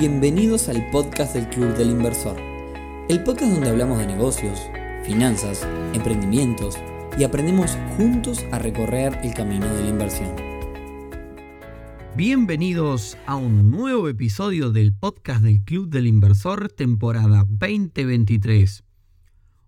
Bienvenidos al podcast del Club del Inversor, el podcast donde hablamos de negocios, finanzas, emprendimientos y aprendemos juntos a recorrer el camino de la inversión. Bienvenidos a un nuevo episodio del podcast del Club del Inversor temporada 2023.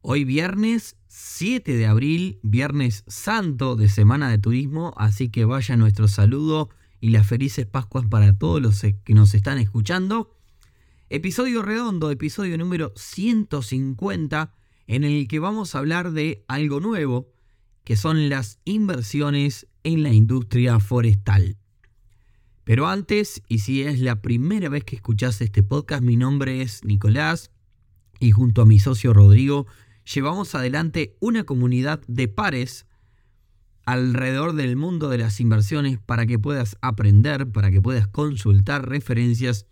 Hoy viernes 7 de abril, viernes santo de Semana de Turismo, así que vaya nuestro saludo y las felices Pascuas para todos los que nos están escuchando. Episodio redondo, episodio número 150, en el que vamos a hablar de algo nuevo, que son las inversiones en la industria forestal. Pero antes, y si es la primera vez que escuchas este podcast, mi nombre es Nicolás y junto a mi socio Rodrigo llevamos adelante una comunidad de pares alrededor del mundo de las inversiones para que puedas aprender, para que puedas consultar referencias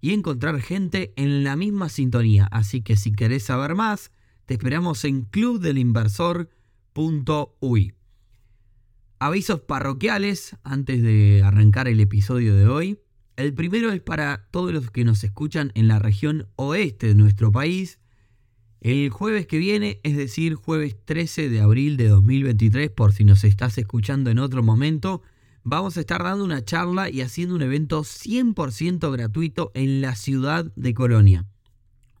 y encontrar gente en la misma sintonía. Así que si querés saber más, te esperamos en clubdelinversor.uy. Avisos parroquiales antes de arrancar el episodio de hoy. El primero es para todos los que nos escuchan en la región oeste de nuestro país el jueves que viene, es decir, jueves 13 de abril de 2023, por si nos estás escuchando en otro momento, vamos a estar dando una charla y haciendo un evento 100% gratuito en la ciudad de Colonia.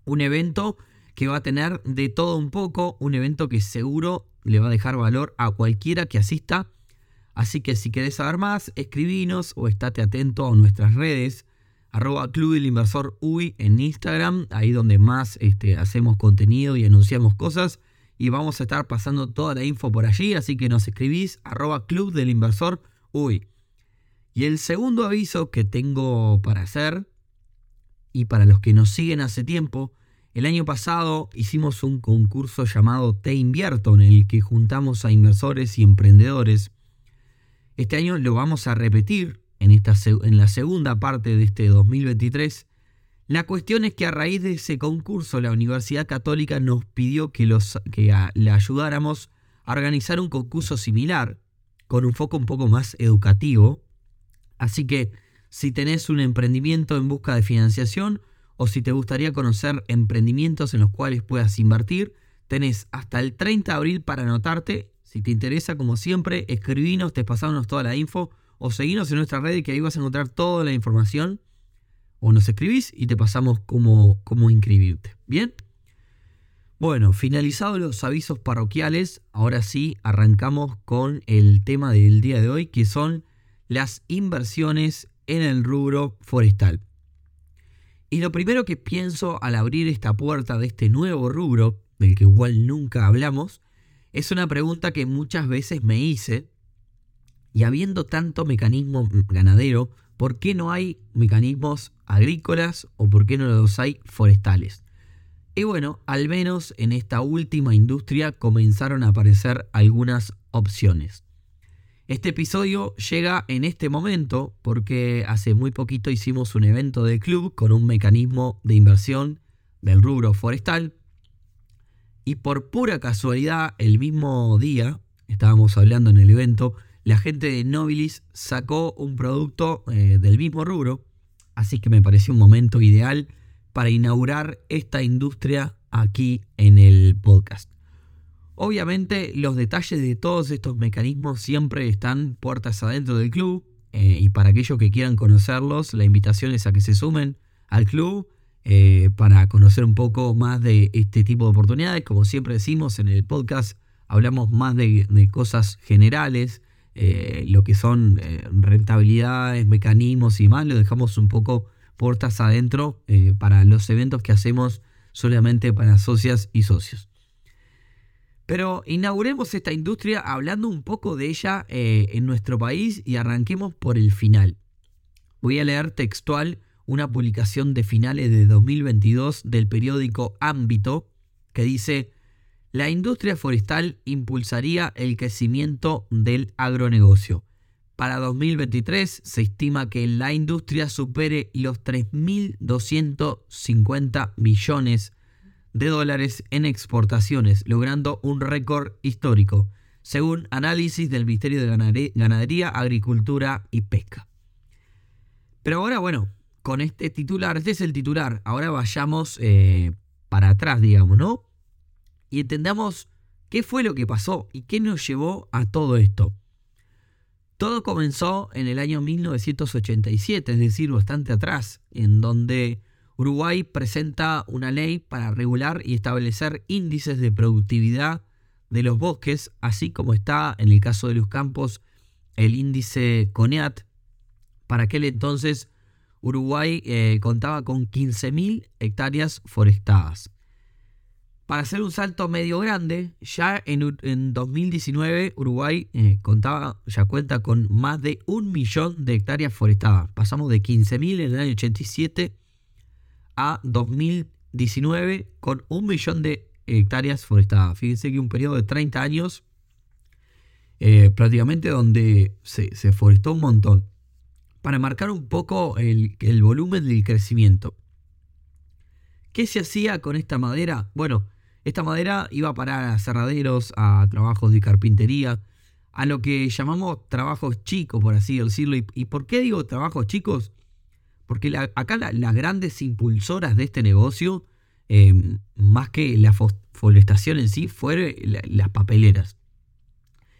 Un evento que va a tener de todo un poco, un evento que seguro le va a dejar valor a cualquiera que asista. Así que si querés saber más, escribinos o estate atento a nuestras redes arroba Club del Inversor UI en Instagram, ahí donde más este, hacemos contenido y anunciamos cosas. Y vamos a estar pasando toda la info por allí, así que nos escribís arroba Club del Inversor UI. Y el segundo aviso que tengo para hacer, y para los que nos siguen hace tiempo, el año pasado hicimos un concurso llamado Te Invierto, en el que juntamos a inversores y emprendedores. Este año lo vamos a repetir en, esta, en la segunda parte de este 2023. La cuestión es que a raíz de ese concurso la Universidad Católica nos pidió que, los, que le ayudáramos a organizar un concurso similar, con un foco un poco más educativo. Así que si tenés un emprendimiento en busca de financiación o si te gustaría conocer emprendimientos en los cuales puedas invertir, tenés hasta el 30 de abril para anotarte. Si te interesa, como siempre, escribinos, te pasamos toda la info o seguinos en nuestra red que ahí vas a encontrar toda la información. O nos escribís y te pasamos cómo, cómo inscribirte. ¿Bien? Bueno, finalizados los avisos parroquiales, ahora sí arrancamos con el tema del día de hoy, que son las inversiones en el rubro forestal. Y lo primero que pienso al abrir esta puerta de este nuevo rubro, del que igual nunca hablamos, es una pregunta que muchas veces me hice y habiendo tanto mecanismo ganadero, ¿por qué no hay mecanismos agrícolas o por qué no los hay forestales? Y bueno, al menos en esta última industria comenzaron a aparecer algunas opciones. Este episodio llega en este momento porque hace muy poquito hicimos un evento de club con un mecanismo de inversión del rubro forestal y por pura casualidad el mismo día, estábamos hablando en el evento, la gente de Nobilis sacó un producto eh, del mismo rubro, así que me pareció un momento ideal para inaugurar esta industria aquí en el podcast. Obviamente los detalles de todos estos mecanismos siempre están puertas adentro del club eh, y para aquellos que quieran conocerlos, la invitación es a que se sumen al club eh, para conocer un poco más de este tipo de oportunidades. Como siempre decimos en el podcast, hablamos más de cosas generales, eh, lo que son eh, rentabilidades, mecanismos y más, lo dejamos un poco puertas adentro eh, para los eventos que hacemos solamente para socias y socios. Pero inauguremos esta industria hablando un poco de ella en nuestro país y arranquemos por el final. Voy a leer textual una publicación de finales de 2022 del periódico Ámbito que dice la industria forestal impulsaría el crecimiento del agronegocio. Para 2023 se estima que la industria supere los 3.250 millones de dólares en exportaciones, logrando un récord histórico, según análisis del Ministerio de Ganadería, Agricultura y Pesca. Pero ahora, bueno, con este titular. Este es el titular. Ahora vayamos eh, para atrás, digamos, ¿no? Y entendamos qué fue lo que pasó y qué nos llevó a todo esto. Todo comenzó en el año 1987, es decir, bastante atrás, en donde Uruguay presenta una ley para regular y establecer índices de productividad de los bosques, así como está en el caso de los campos el índice CONEAT. Para aquel entonces Uruguay eh, contaba con 15.000 hectáreas forestadas. Para hacer un salto medio grande, ya en, 2019 Uruguay eh, contaba, ya cuenta con más de un millón de hectáreas forestadas. Pasamos de 15.000 en el año 87 a 2019 con un millón de hectáreas forestadas. Fíjense que un periodo de 30 años eh, prácticamente donde se, se forestó un montón para marcar un poco el, volumen del crecimiento. ¿Qué se hacía con esta madera? Bueno, esta madera iba para aserraderos, a trabajos de carpintería, a lo que llamamos trabajos chicos, por así decirlo. ¿Y, por qué digo trabajos chicos? Porque acá las grandes impulsoras de este negocio, em, más que la forestación en sí, fueron las papeleras.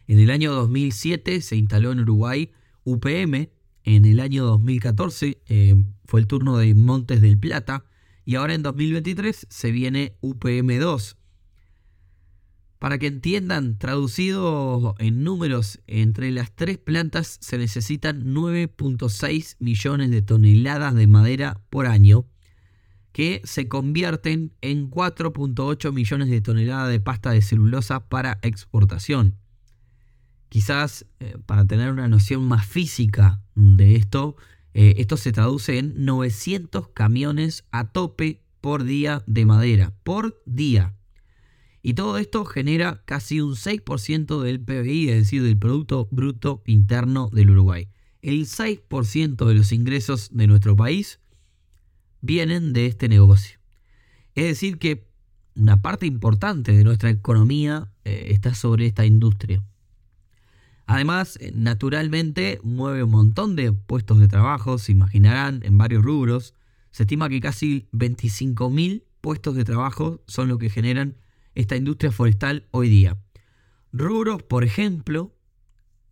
En el año 2007 se instaló en Uruguay UPM, en el año 2014 eh, fue el turno de Montes del Plata y ahora en 2023 se viene UPM2. Para que entiendan, traducido en números, entre las tres plantas se necesitan 9.6 millones de toneladas de madera por año, que se convierten en 4.8 millones de toneladas de pasta de celulosa para exportación. Quizás eh, para tener una noción más física de esto, eh, esto se traduce en 900 camiones a tope por día de madera, por día. Y todo esto genera casi un 6% del PBI, es decir, del Producto Bruto Interno del Uruguay. El 6% de los ingresos de nuestro país vienen de este negocio. Es decir, que una parte importante de nuestra economía eh, está sobre esta industria. Además, eh, naturalmente mueve un montón de puestos de trabajo, se imaginarán, en varios rubros. Se estima que casi 25.000 puestos de trabajo son lo que generan esta industria forestal hoy día. Rubros, por ejemplo,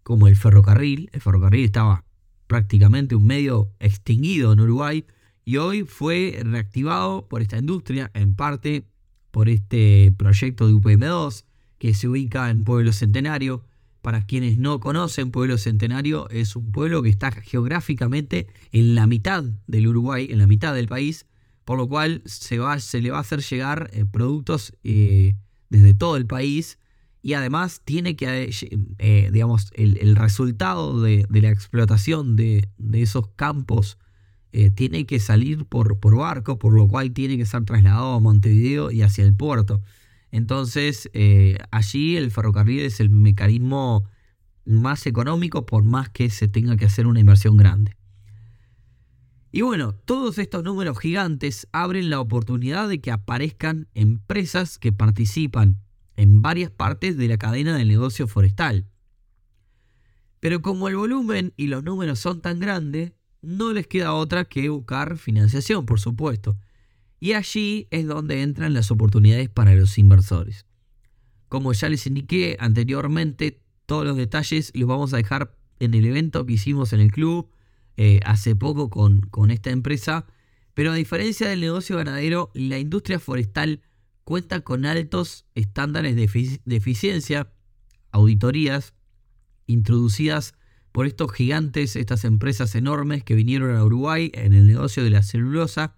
como el ferrocarril. El ferrocarril estaba prácticamente un medio extinguido en Uruguay y hoy fue reactivado por esta industria, en parte por este proyecto de UPM2 que se ubica en Pueblo Centenario para quienes no conocen, Pueblo Centenario es un pueblo que está geográficamente en la mitad del Uruguay, en la mitad del país, por lo cual se, va, se le va a hacer llegar eh, productos eh, desde todo el país y además tiene que, eh, digamos, el, resultado de, la explotación de, esos campos tiene que salir por, por barco, por lo cual tiene que ser trasladado a Montevideo y hacia el puerto. Entonces, eh, allí el ferrocarril es el mecanismo más económico por más que se tenga que hacer una inversión grande. Y bueno, todos estos números gigantes abren la oportunidad de que aparezcan empresas que participan en varias partes de la cadena del negocio forestal. Pero como el volumen y los números son tan grandes, no les queda otra que buscar financiación, por supuesto. Y allí es donde entran las oportunidades para los inversores. Como ya les indiqué anteriormente, todos los detalles los vamos a dejar en el evento que hicimos en el club eh, hace poco con, con esta empresa. Pero a diferencia del negocio ganadero, la industria forestal cuenta con altos estándares de, de eficiencia, auditorías introducidas por estos gigantes, estas empresas enormes que vinieron a Uruguay en el negocio de la celulosa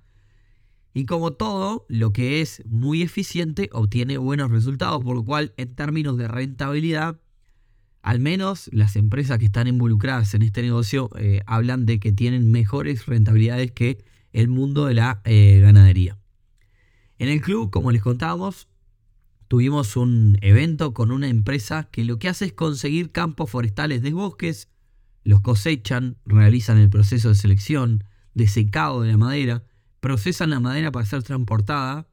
y como todo, lo que es muy eficiente obtiene buenos resultados, por lo cual en términos de rentabilidad, al menos las empresas que están involucradas en este negocio eh, hablan de que tienen mejores rentabilidades que el mundo de la eh, ganadería. En el club, como les contábamos, tuvimos un evento con una empresa que lo que hace es conseguir campos forestales de bosques, los cosechan, realizan el proceso de selección, de secado de la madera, procesan la madera para ser transportada,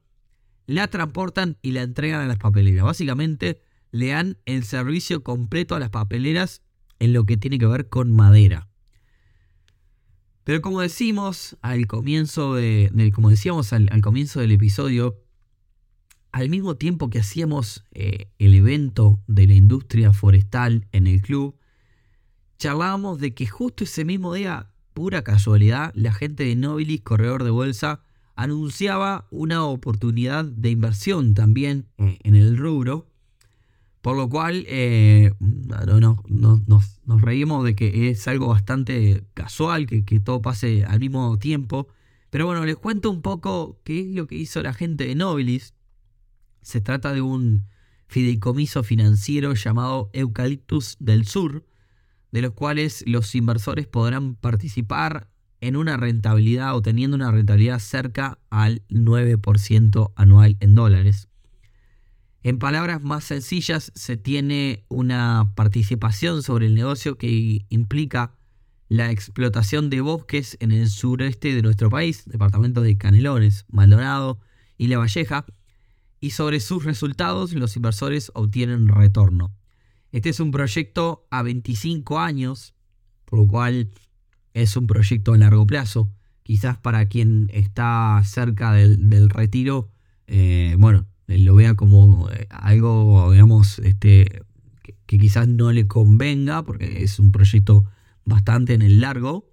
la transportan y la entregan a las papeleras. Básicamente le dan el servicio completo a las papeleras en lo que tiene que ver con madera. Pero como decimos al comienzo de, como decíamos al, comienzo del episodio, al mismo tiempo que hacíamos eh, el evento de la industria forestal en el club, charlábamos de que justo ese mismo día, pura casualidad, la gente de Nobilis, corredor de bolsa, anunciaba una oportunidad de inversión también eh, en el rubro. Por lo cual eh, nos, reímos de que es algo bastante casual, que, que, todo pase al mismo tiempo. Pero bueno, les cuento un poco qué es lo que hizo la gente de Nobilis. Se trata de un fideicomiso financiero llamado Eucaliptus del Sur, de los cuales los inversores podrán participar en una rentabilidad o teniendo una rentabilidad cerca al 9% anual en dólares. En palabras más sencillas, se tiene una participación sobre el negocio que implica la explotación de bosques en el sureste de nuestro país, departamentos de Canelones, Maldonado y La Valleja, y sobre sus resultados los inversores obtienen retorno. Este es un proyecto a 25 años, por lo cual es un proyecto a largo plazo. Quizás para quien está cerca del, retiro, eh, bueno, lo vea como eh, algo, digamos, este, que, quizás no le convenga, porque es un proyecto bastante en el largo.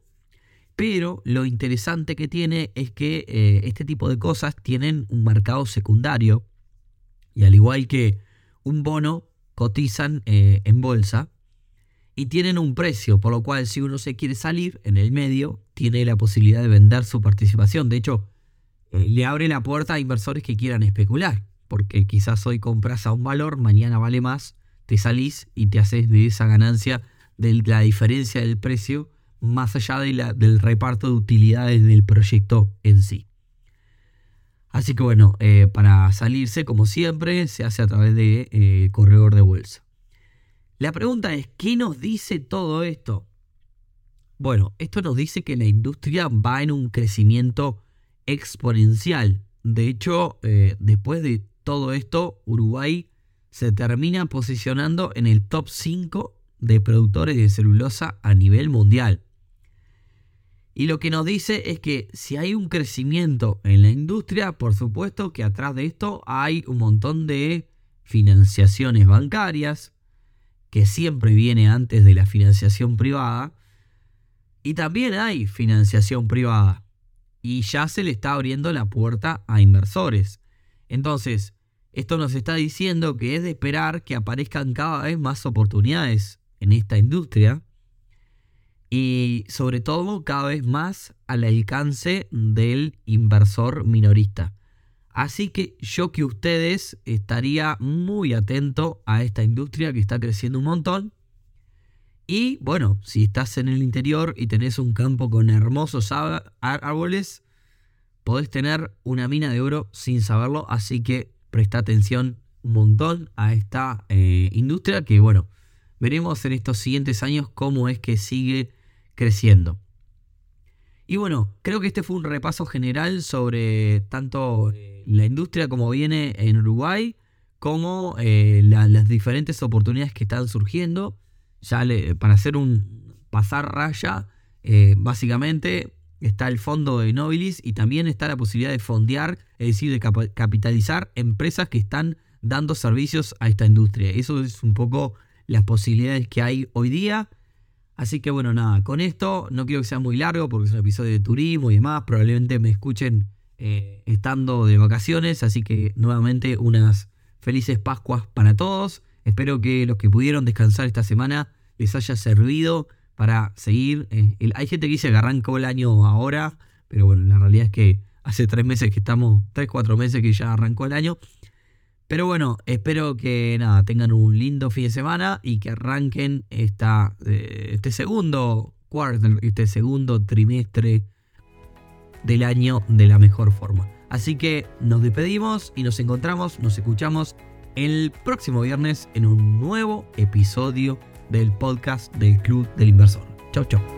Pero lo interesante que tiene es que eh, este tipo de cosas tienen un mercado secundario. Y al igual que un bono, cotizan en bolsa y tienen un precio, por lo cual si uno se quiere salir en el medio, tiene la posibilidad de vender su participación. De hecho, eh, le abre la puerta a inversores que quieran especular, porque quizás hoy compras a un valor, mañana vale más, te salís y te haces de esa ganancia de la diferencia del precio más allá de la, del reparto de utilidades del proyecto en sí. Así que bueno, eh, para salirse, como siempre, se hace a través de eh, corredor de bolsa. La pregunta es, ¿qué nos dice todo esto? Bueno, esto nos dice que la industria va en un crecimiento exponencial. De hecho, eh, después de todo esto, Uruguay se termina posicionando en el top 5 de productores de celulosa a nivel mundial. Y lo que nos dice es que si hay un crecimiento en la industria, por supuesto que atrás de esto hay un montón de financiaciones bancarias, que siempre viene antes de la financiación privada. Y también hay financiación privada. Y ya se le está abriendo la puerta a inversores. Entonces, esto nos está diciendo que es de esperar que aparezcan cada vez más oportunidades en esta industria. Y sobre todo cada vez más al alcance del inversor minorista. Así que yo que ustedes estaría muy atento a esta industria que está creciendo un montón. Y bueno, si estás en el interior y tenés un campo con hermosos árboles, podés tener una mina de oro sin saberlo. Así que presta atención un montón a esta eh, industria que bueno, veremos en estos siguientes años cómo es que sigue creciendo. Y bueno, creo que este fue un repaso general sobre tanto eh, la industria como viene en Uruguay, como eh, las diferentes oportunidades que están surgiendo. Ya para hacer un pasar raya, eh, básicamente está el fondo de Nobilis y también está la posibilidad de fondear, es decir, de capitalizar empresas que están dando servicios a esta industria. Eso es un poco las posibilidades que hay hoy día. Así que bueno, nada, con esto no quiero que sea muy largo porque es un episodio de turismo y demás. Probablemente me escuchen eh, estando de vacaciones, así que nuevamente unas felices Pascuas para todos. Espero que los que pudieron descansar esta semana les haya servido para seguir. Eh, hay gente que dice que arrancó el año ahora, pero bueno, la realidad es que hace tres meses que estamos, tres, cuatro meses que ya arrancó el año. Pero bueno, espero que nada, tengan un lindo fin de semana y que arranquen esta, eh, este segundo quarter, este segundo trimestre del año de la mejor forma. Así que nos despedimos y nos encontramos, nos escuchamos el próximo viernes en un nuevo episodio del podcast del Club del Inversor. Chau, chau.